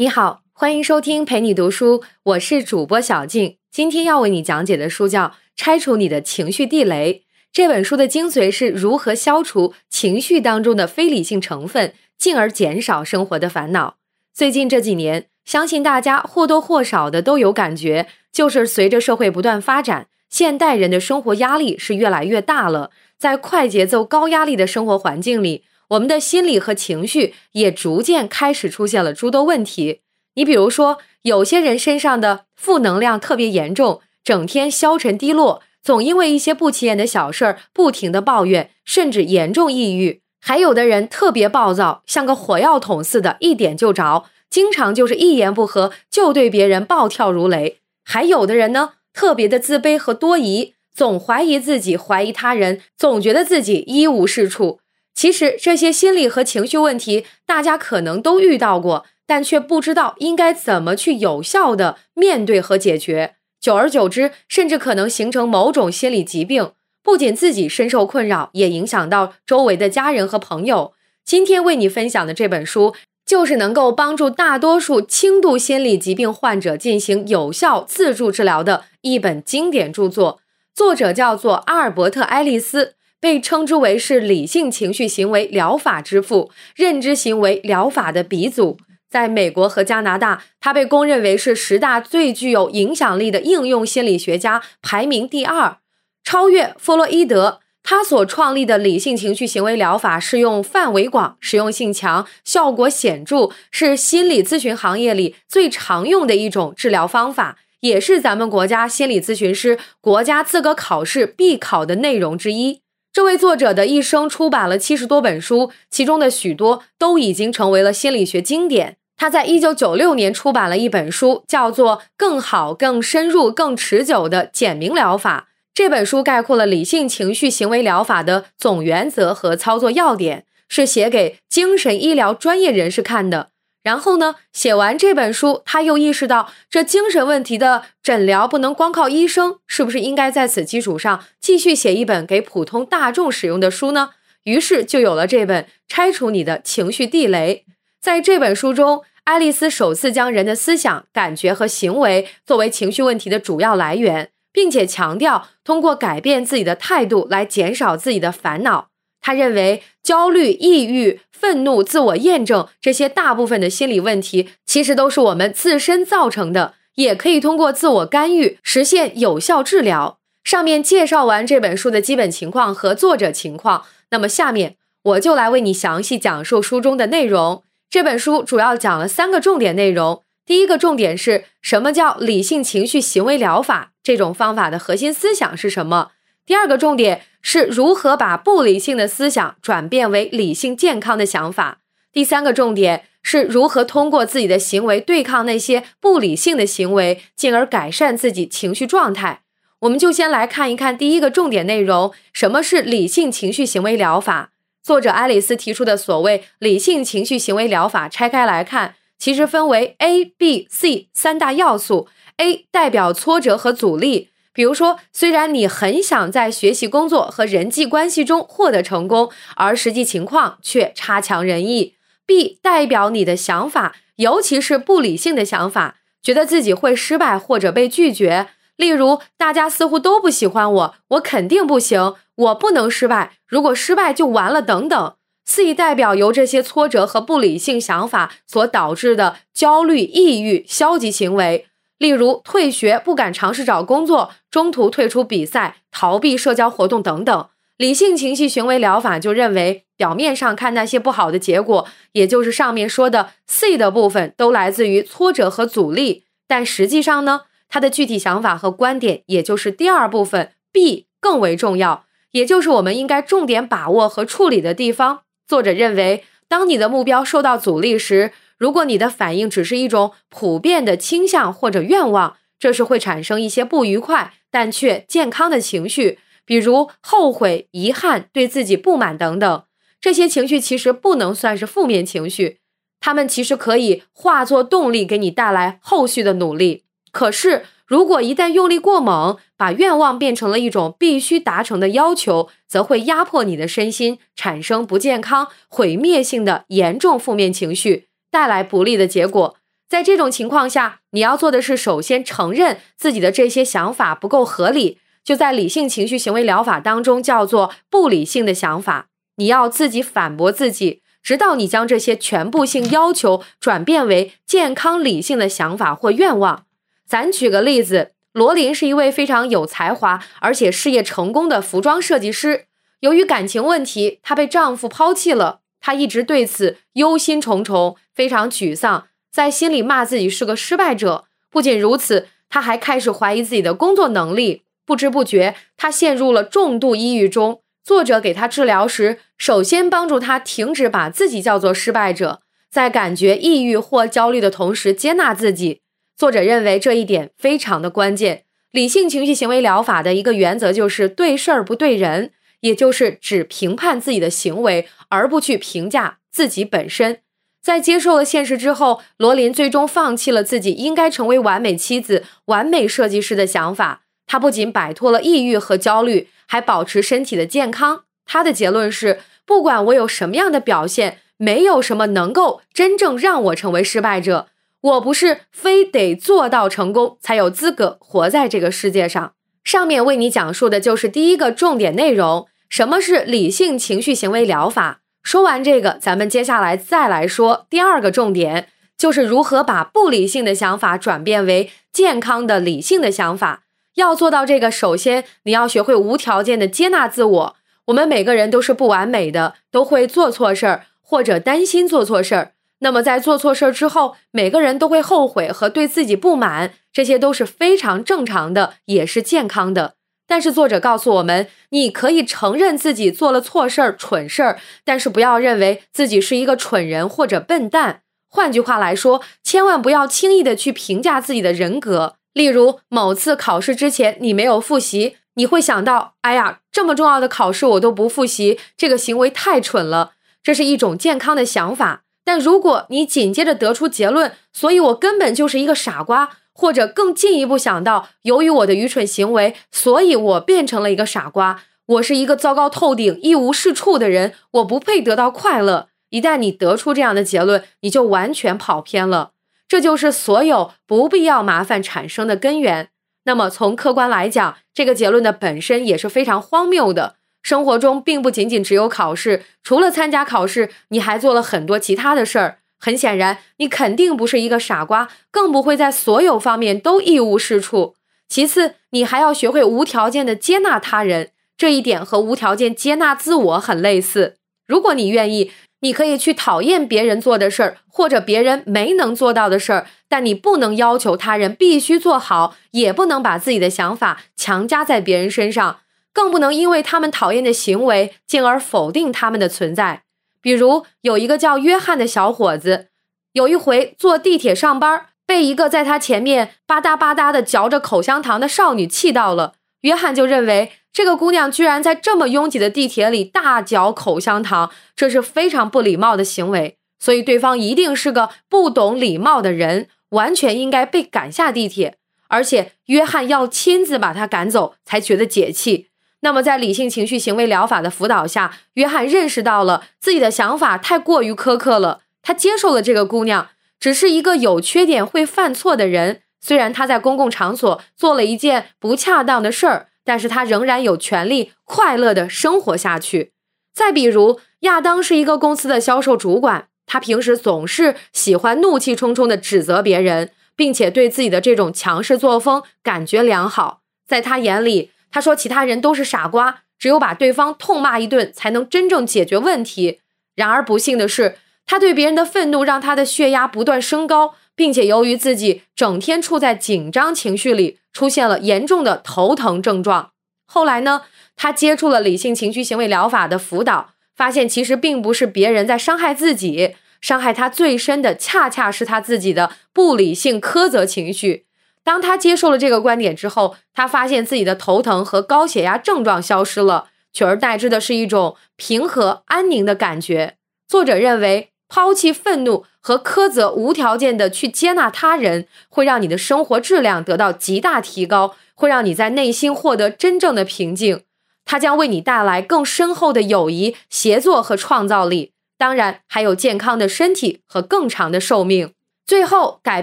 你好，欢迎收听陪你读书，我是主播小静。今天要为你讲解的书叫《拆除你的情绪地雷》。这本书的精髓是如何消除情绪当中的非理性成分，进而减少生活的烦恼。最近这几年，相信大家或多或少的都有感觉，就是随着社会不断发展，现代人的生活压力是越来越大了。在快节奏、高压力的生活环境里。我们的心理和情绪也逐渐开始出现了诸多问题。你比如说，有些人身上的负能量特别严重，整天消沉低落，总因为一些不起眼的小事儿不停的抱怨，甚至严重抑郁。还有的人特别暴躁，像个火药桶似的，一点就着，经常就是一言不合就对别人暴跳如雷。还有的人呢，特别的自卑和多疑，总怀疑自己，怀疑他人，总觉得自己一无是处。其实这些心理和情绪问题，大家可能都遇到过，但却不知道应该怎么去有效的面对和解决。久而久之，甚至可能形成某种心理疾病，不仅自己深受困扰，也影响到周围的家人和朋友。今天为你分享的这本书，就是能够帮助大多数轻度心理疾病患者进行有效自助治疗的一本经典著作。作者叫做阿尔伯特·爱丽丝。被称之为是理性情绪行为疗法之父、认知行为疗法的鼻祖。在美国和加拿大，他被公认为是十大最具有影响力的应用心理学家，排名第二，超越弗洛伊德。他所创立的理性情绪行为疗法适用范围广、实用性强、效果显著，是心理咨询行业里最常用的一种治疗方法，也是咱们国家心理咨询师国家资格考试必考的内容之一。这位作者的一生出版了七十多本书，其中的许多都已经成为了心理学经典。他在一九九六年出版了一本书，叫做《更好、更深入、更持久的简明疗法》。这本书概括了理性情绪行为疗法的总原则和操作要点，是写给精神医疗专业人士看的。然后呢，写完这本书，他又意识到这精神问题的诊疗不能光靠医生，是不是应该在此基础上继续写一本给普通大众使用的书呢？于是就有了这本《拆除你的情绪地雷》。在这本书中，爱丽丝首次将人的思想、感觉和行为作为情绪问题的主要来源，并且强调通过改变自己的态度来减少自己的烦恼。他认为，焦虑、抑郁、愤怒、自我验证这些大部分的心理问题，其实都是我们自身造成的，也可以通过自我干预实现有效治疗。上面介绍完这本书的基本情况和作者情况，那么下面我就来为你详细讲述书中的内容。这本书主要讲了三个重点内容。第一个重点是什么叫理性情绪行为疗法？这种方法的核心思想是什么？第二个重点是如何把不理性的思想转变为理性健康的想法。第三个重点是如何通过自己的行为对抗那些不理性的行为，进而改善自己情绪状态。我们就先来看一看第一个重点内容：什么是理性情绪行为疗法？作者爱丽丝提出的所谓理性情绪行为疗法，拆开来看，其实分为 A、B、C 三大要素。A 代表挫折和阻力。比如说，虽然你很想在学习、工作和人际关系中获得成功，而实际情况却差强人意。B 代表你的想法，尤其是不理性的想法，觉得自己会失败或者被拒绝。例如，大家似乎都不喜欢我，我肯定不行，我不能失败，如果失败就完了，等等。C 代表由这些挫折和不理性想法所导致的焦虑、抑郁、消极行为。例如退学、不敢尝试找工作、中途退出比赛、逃避社交活动等等，理性情绪行为疗法就认为，表面上看那些不好的结果，也就是上面说的 C 的部分，都来自于挫折和阻力，但实际上呢，他的具体想法和观点，也就是第二部分 B 更为重要，也就是我们应该重点把握和处理的地方。作者认为，当你的目标受到阻力时，如果你的反应只是一种普遍的倾向或者愿望，这是会产生一些不愉快但却健康的情绪，比如后悔、遗憾、对自己不满等等。这些情绪其实不能算是负面情绪，它们其实可以化作动力，给你带来后续的努力。可是，如果一旦用力过猛，把愿望变成了一种必须达成的要求，则会压迫你的身心，产生不健康、毁灭性的严重负面情绪。带来不利的结果。在这种情况下，你要做的是首先承认自己的这些想法不够合理，就在理性情绪行为疗法当中叫做不理性的想法。你要自己反驳自己，直到你将这些全部性要求转变为健康理性的想法或愿望。咱举个例子，罗琳是一位非常有才华而且事业成功的服装设计师。由于感情问题，她被丈夫抛弃了，他一直对此忧心忡忡，非常沮丧。在心里骂自己是个失败者。不仅如此，他还开始怀疑自己的工作能力。不知不觉，他陷入了重度抑郁中。作者给他治疗时，首先帮助他停止把自己叫做失败者，在感觉抑郁或焦虑的同时接纳自己。作者认为这一点非常的关键。理性情绪行为疗法的一个原则就是对事儿不对人，也就是只评判自己的行为，而不去评价自己本身。在接受了现实之后，罗琳最终放弃了自己应该成为完美妻子、完美设计师的想法。她不仅摆脱了抑郁和焦虑，还保持身体的健康。她的结论是：不管我有什么样的表现，没有什么能够真正让我成为失败者。我不是非得做到成功才有资格活在这个世界上。上面为你讲述的就是第一个重点内容：什么是理性情绪行为疗法？说完这个，咱们接下来再来说第二个重点，就是如何把不理性的想法转变为健康的理性的想法。要做到这个，首先你要学会无条件的接纳自我。我们每个人都是不完美的，都会做错事儿或者担心做错事儿。那么在做错事儿之后，每个人都会后悔和对自己不满，这些都是非常正常的，也是健康的。但是作者告诉我们，你可以承认自己做了错事儿、蠢事儿，但是不要认为自己是一个蠢人或者笨蛋。换句话来说，千万不要轻易的去评价自己的人格。例如，某次考试之前你没有复习，你会想到：“哎呀，这么重要的考试我都不复习，这个行为太蠢了。”这是一种健康的想法。但如果你紧接着得出结论，所以我根本就是一个傻瓜。或者更进一步想到，由于我的愚蠢行为，所以我变成了一个傻瓜。我是一个糟糕透顶、一无是处的人，我不配得到快乐。一旦你得出这样的结论，你就完全跑偏了。这就是所有不必要麻烦产生的根源。那么从客观来讲，这个结论的本身也是非常荒谬的。生活中并不仅仅只有考试，除了参加考试，你还做了很多其他的事儿。很显然，你肯定不是一个傻瓜，更不会在所有方面都一无是处。其次，你还要学会无条件的接纳他人，这一点和无条件接纳自我很类似。如果你愿意，你可以去讨厌别人做的事儿，或者别人没能做到的事儿，但你不能要求他人必须做好，也不能把自己的想法强加在别人身上，更不能因为他们讨厌的行为，进而否定他们的存在。比如有一个叫约翰的小伙子，有一回坐地铁上班，被一个在他前面吧嗒吧嗒的嚼着口香糖的少女气到了。约翰就认为这个姑娘居然在这么拥挤的地铁里大嚼口香糖，这是非常不礼貌的行为，所以对方一定是个不懂礼貌的人，完全应该被赶下地铁，而且约翰要亲自把他赶走才觉得解气。那么，在理性情绪行为疗法的辅导下，约翰认识到了自己的想法太过于苛刻了。他接受了这个姑娘只是一个有缺点、会犯错的人。虽然他在公共场所做了一件不恰当的事儿，但是他仍然有权利快乐的生活下去。再比如，亚当是一个公司的销售主管，他平时总是喜欢怒气冲冲的指责别人，并且对自己的这种强势作风感觉良好。在他眼里，他说：“其他人都是傻瓜，只有把对方痛骂一顿，才能真正解决问题。”然而不幸的是，他对别人的愤怒让他的血压不断升高，并且由于自己整天处在紧张情绪里，出现了严重的头疼症状。后来呢，他接触了理性情绪行为疗法的辅导，发现其实并不是别人在伤害自己，伤害他最深的恰恰是他自己的不理性苛责情绪。当他接受了这个观点之后，他发现自己的头疼和高血压症状消失了，取而代之的是一种平和安宁的感觉。作者认为，抛弃愤怒和苛责，无条件的去接纳他人，会让你的生活质量得到极大提高，会让你在内心获得真正的平静。它将为你带来更深厚的友谊、协作和创造力，当然还有健康的身体和更长的寿命。最后，改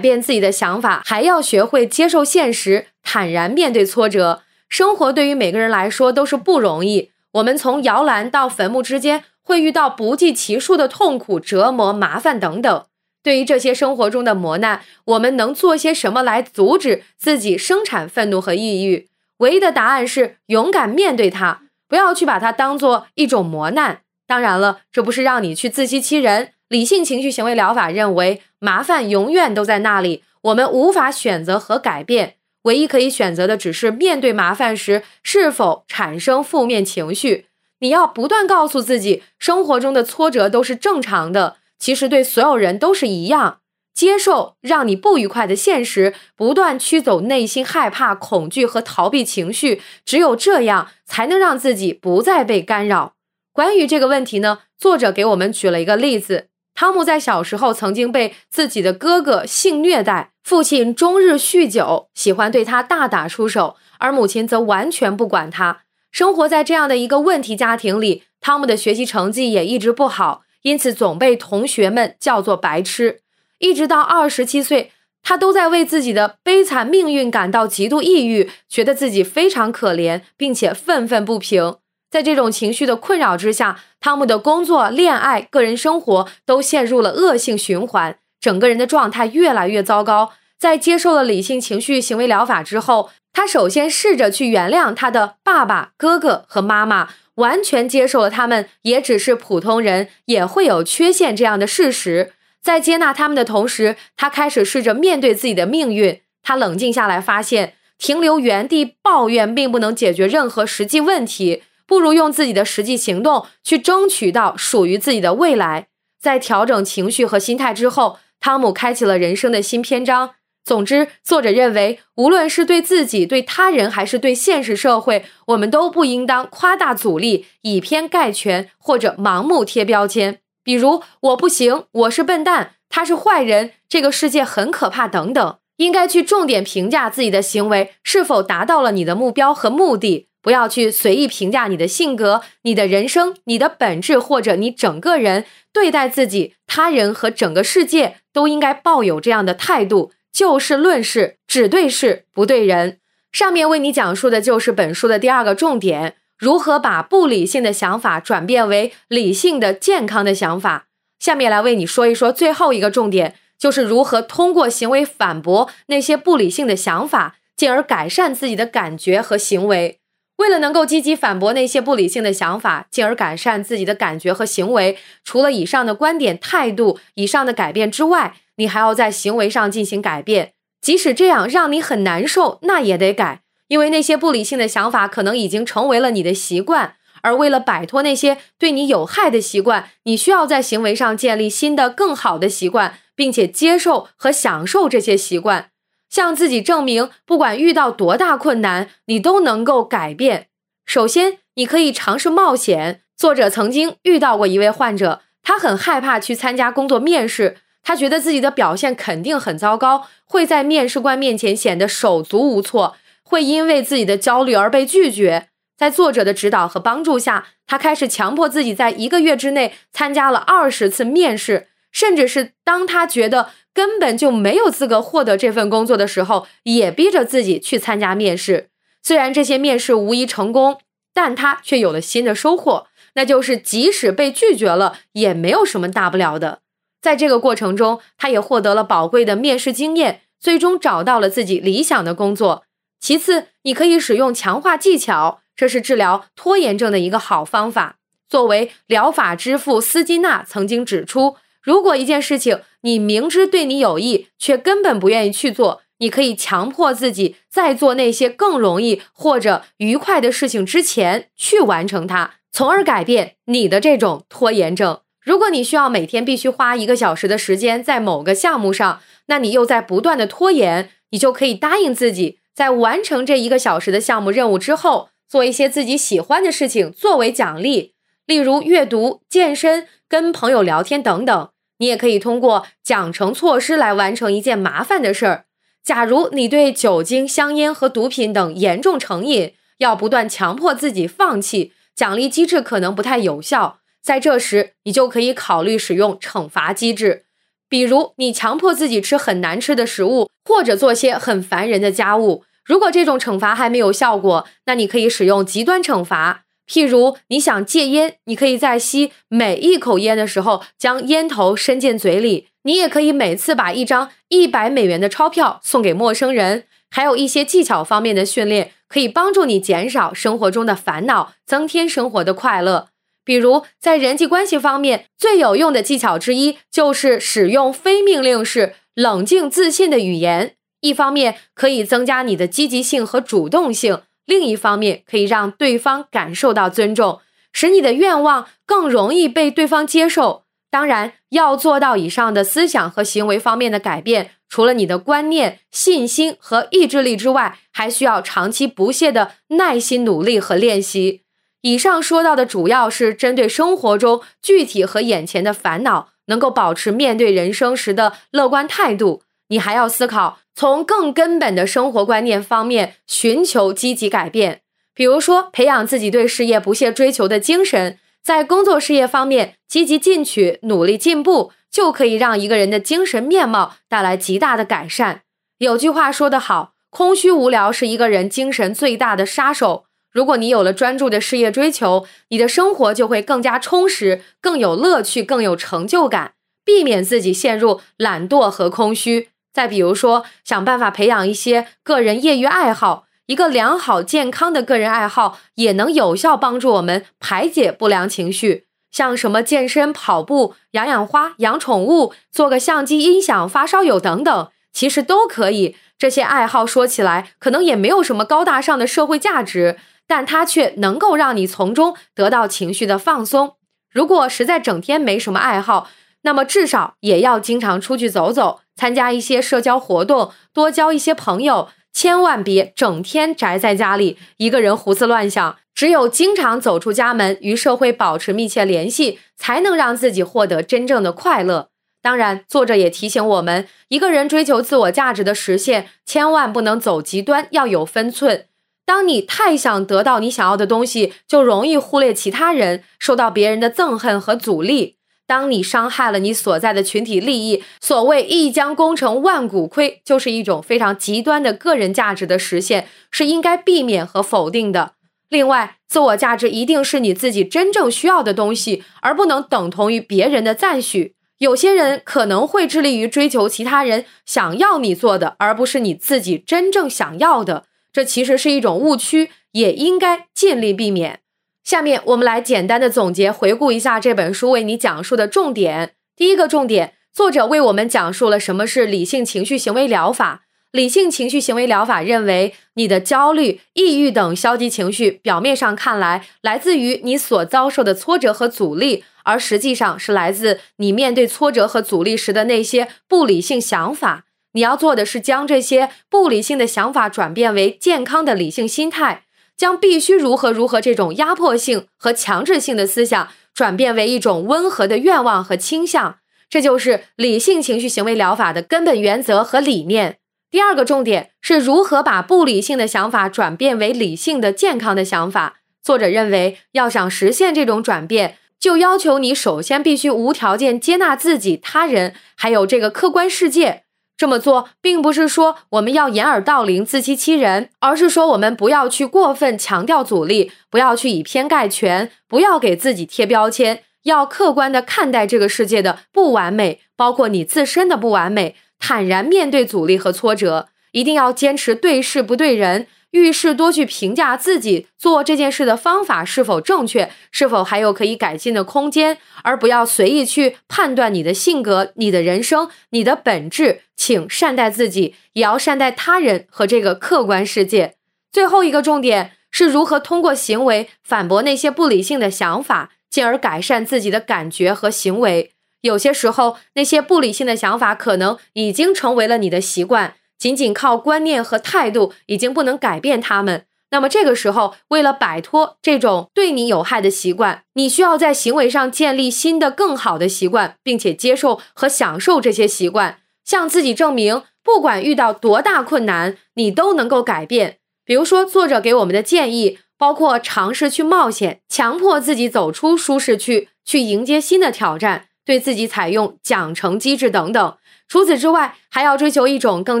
变自己的想法，还要学会接受现实，坦然面对挫折。生活对于每个人来说都是不容易，我们从摇篮到坟墓之间会遇到不计其数的痛苦、折磨、麻烦等等。对于这些生活中的磨难，我们能做些什么来阻止自己生产愤怒和抑郁？唯一的答案是勇敢面对它，不要去把它当做一种磨难。当然了，这不是让你去自欺欺人。理性情绪行为疗法认为，麻烦永远都在那里，我们无法选择和改变，唯一可以选择的只是面对麻烦时是否产生负面情绪。你要不断告诉自己，生活中的挫折都是正常的，其实对所有人都是一样。接受让你不愉快的现实，不断驱走内心害怕、恐惧和逃避情绪，只有这样才能让自己不再被干扰。关于这个问题呢，作者给我们举了一个例子。汤姆在小时候曾经被自己的哥哥性虐待，父亲终日酗酒，喜欢对他大打出手，而母亲则完全不管他。生活在这样的一个问题家庭里，汤姆的学习成绩也一直不好，因此总被同学们叫做白痴。一直到二十七岁，他都在为自己的悲惨命运感到极度抑郁，觉得自己非常可怜，并且愤愤不平。在这种情绪的困扰之下，汤姆的工作、恋爱、个人生活都陷入了恶性循环，整个人的状态越来越糟糕。在接受了理性情绪行为疗法之后，他首先试着去原谅他的爸爸、哥哥和妈妈，完全接受了他们也只是普通人，也会有缺陷这样的事实。在接纳他们的同时，他开始试着面对自己的命运。他冷静下来，发现停留原地抱怨并不能解决任何实际问题。不如用自己的实际行动去争取到属于自己的未来。在调整情绪和心态之后，汤姆开启了人生的新篇章。总之，作者认为，无论是对自己、对他人，还是对现实社会，我们都不应当夸大阻力、以偏概全或者盲目贴标签。比如，我不行，我是笨蛋，他是坏人，这个世界很可怕等等。应该去重点评价自己的行为是否达到了你的目标和目的。不要去随意评价你的性格、你的人生、你的本质，或者你整个人对待自己、他人和整个世界，都应该抱有这样的态度：就事论事，只对事不对人。上面为你讲述的就是本书的第二个重点：如何把不理性的想法转变为理性的、健康的想法。下面来为你说一说最后一个重点，就是如何通过行为反驳那些不理性的想法，进而改善自己的感觉和行为。为了能够积极反驳那些不理性的想法，进而改善自己的感觉和行为，除了以上的观点、态度、以上的改变之外，你还要在行为上进行改变。即使这样让你很难受，那也得改，因为那些不理性的想法可能已经成为了你的习惯。而为了摆脱那些对你有害的习惯，你需要在行为上建立新的、更好的习惯，并且接受和享受这些习惯。向自己证明，不管遇到多大困难，你都能够改变。首先，你可以尝试冒险。作者曾经遇到过一位患者，他很害怕去参加工作面试，他觉得自己的表现肯定很糟糕，会在面试官面前显得手足无措，会因为自己的焦虑而被拒绝。在作者的指导和帮助下，他开始强迫自己在一个月之内参加了二十次面试，甚至是当他觉得。根本就没有资格获得这份工作的时候，也逼着自己去参加面试。虽然这些面试无疑成功，但他却有了新的收获，那就是即使被拒绝了，也没有什么大不了的。在这个过程中，他也获得了宝贵的面试经验，最终找到了自己理想的工作。其次，你可以使用强化技巧，这是治疗拖延症的一个好方法。作为疗法之父，斯金纳曾经指出。如果一件事情你明知对你有益，却根本不愿意去做，你可以强迫自己在做那些更容易或者愉快的事情之前去完成它，从而改变你的这种拖延症。如果你需要每天必须花一个小时的时间在某个项目上，那你又在不断的拖延，你就可以答应自己，在完成这一个小时的项目任务之后，做一些自己喜欢的事情作为奖励，例如阅读、健身、跟朋友聊天等等。你也可以通过奖惩措施来完成一件麻烦的事儿。假如你对酒精、香烟和毒品等严重成瘾，要不断强迫自己放弃，奖励机制可能不太有效。在这时，你就可以考虑使用惩罚机制，比如你强迫自己吃很难吃的食物，或者做些很烦人的家务。如果这种惩罚还没有效果，那你可以使用极端惩罚。譬如你想戒烟，你可以在吸每一口烟的时候将烟头伸进嘴里。你也可以每次把一张一百美元的钞票送给陌生人。还有一些技巧方面的训练，可以帮助你减少生活中的烦恼，增添生活的快乐。比如在人际关系方面，最有用的技巧之一就是使用非命令式、冷静自信的语言。一方面可以增加你的积极性和主动性，另一方面可以让对方感受到尊重，使你的愿望更容易被对方接受。当然，要做到以上的思想和行为方面的改变，除了你的观念、信心和意志力之外，还需要长期不懈的耐心努力和练习。以上说到的主要是针对生活中具体和眼前的烦恼，能够保持面对人生时的乐观态度。你还要思考。从更根本的生活观念方面寻求积极改变，比如说培养自己对事业不懈追求的精神，在工作事业方面积极进取、努力进步，就可以让一个人的精神面貌带来极大的改善。有句话说得好，空虚无聊是一个人精神最大的杀手。如果你有了专注的事业追求，你的生活就会更加充实、更有乐趣、更有成就感，避免自己陷入懒惰和空虚。再比如说，想办法培养一些个人业余爱好，一个良好健康的个人爱好也能有效帮助我们排解不良情绪。像什么健身、跑步、养养花、养宠物、做个相机、音响发烧友等等，其实都可以。这些爱好说起来可能也没有什么高大上的社会价值，但它却能够让你从中得到情绪的放松。如果实在整天没什么爱好，那么至少也要经常出去走走。参加一些社交活动，多交一些朋友，千万别整天宅在家里，一个人胡思乱想。只有经常走出家门，与社会保持密切联系，才能让自己获得真正的快乐。当然，作者也提醒我们，一个人追求自我价值的实现，千万不能走极端，要有分寸。当你太想得到你想要的东西，就容易忽略其他人，受到别人的憎恨和阻力。当你伤害了你所在的群体利益，所谓一将功成万骨枯，就是一种非常极端的个人价值的实现，是应该避免和否定的。另外，自我价值一定是你自己真正需要的东西，而不能等同于别人的赞许。有些人可能会致力于追求其他人想要你做的，而不是你自己真正想要的，这其实是一种误区，也应该尽力避免。下面我们来简单的总结回顾一下这本书为你讲述的重点。第一个重点，作者为我们讲述了什么是理性情绪行为疗法。理性情绪行为疗法认为，你的焦虑、抑郁等消极情绪，表面上看来来自于你所遭受的挫折和阻力，而实际上是来自你面对挫折和阻力时的那些不理性想法。你要做的是将这些不理性的想法转变为健康的理性心态。将必须如何如何这种压迫性和强制性的思想转变为一种温和的愿望和倾向，这就是理性情绪行为疗法的根本原则和理念。第二个重点是如何把不理性的想法转变为理性的健康的想法。作者认为，要想实现这种转变，就要求你首先必须无条件接纳自己、他人，还有这个客观世界。这么做并不是说我们要掩耳盗铃、自欺欺人，而是说我们不要去过分强调阻力，不要去以偏概全，不要给自己贴标签，要客观的看待这个世界的不完美，包括你自身的不完美，坦然面对阻力和挫折，一定要坚持对事不对人。遇事多去评价自己做这件事的方法是否正确，是否还有可以改进的空间，而不要随意去判断你的性格、你的人生、你的本质。请善待自己，也要善待他人和这个客观世界。最后一个重点是如何通过行为反驳那些不理性的想法，进而改善自己的感觉和行为。有些时候，那些不理性的想法可能已经成为了你的习惯。仅仅靠观念和态度已经不能改变他们。那么这个时候，为了摆脱这种对你有害的习惯，你需要在行为上建立新的、更好的习惯，并且接受和享受这些习惯，向自己证明，不管遇到多大困难，你都能够改变。比如说，作者给我们的建议包括尝试去冒险，强迫自己走出舒适区，去迎接新的挑战。对自己采用奖惩机制等等。除此之外，还要追求一种更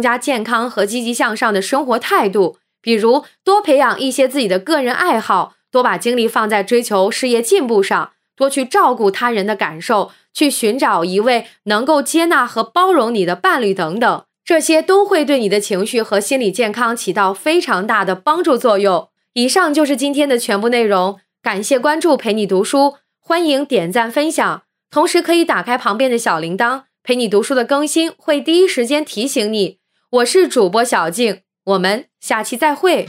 加健康和积极向上的生活态度，比如多培养一些自己的个人爱好，多把精力放在追求事业进步上，多去照顾他人的感受，去寻找一位能够接纳和包容你的伴侣等等。这些都会对你的情绪和心理健康起到非常大的帮助作用。以上就是今天的全部内容，感谢关注，陪你读书，欢迎点赞分享，同时可以打开旁边的小铃铛。陪你读书的更新会第一时间提醒你。我是主播小静，我们下期再会。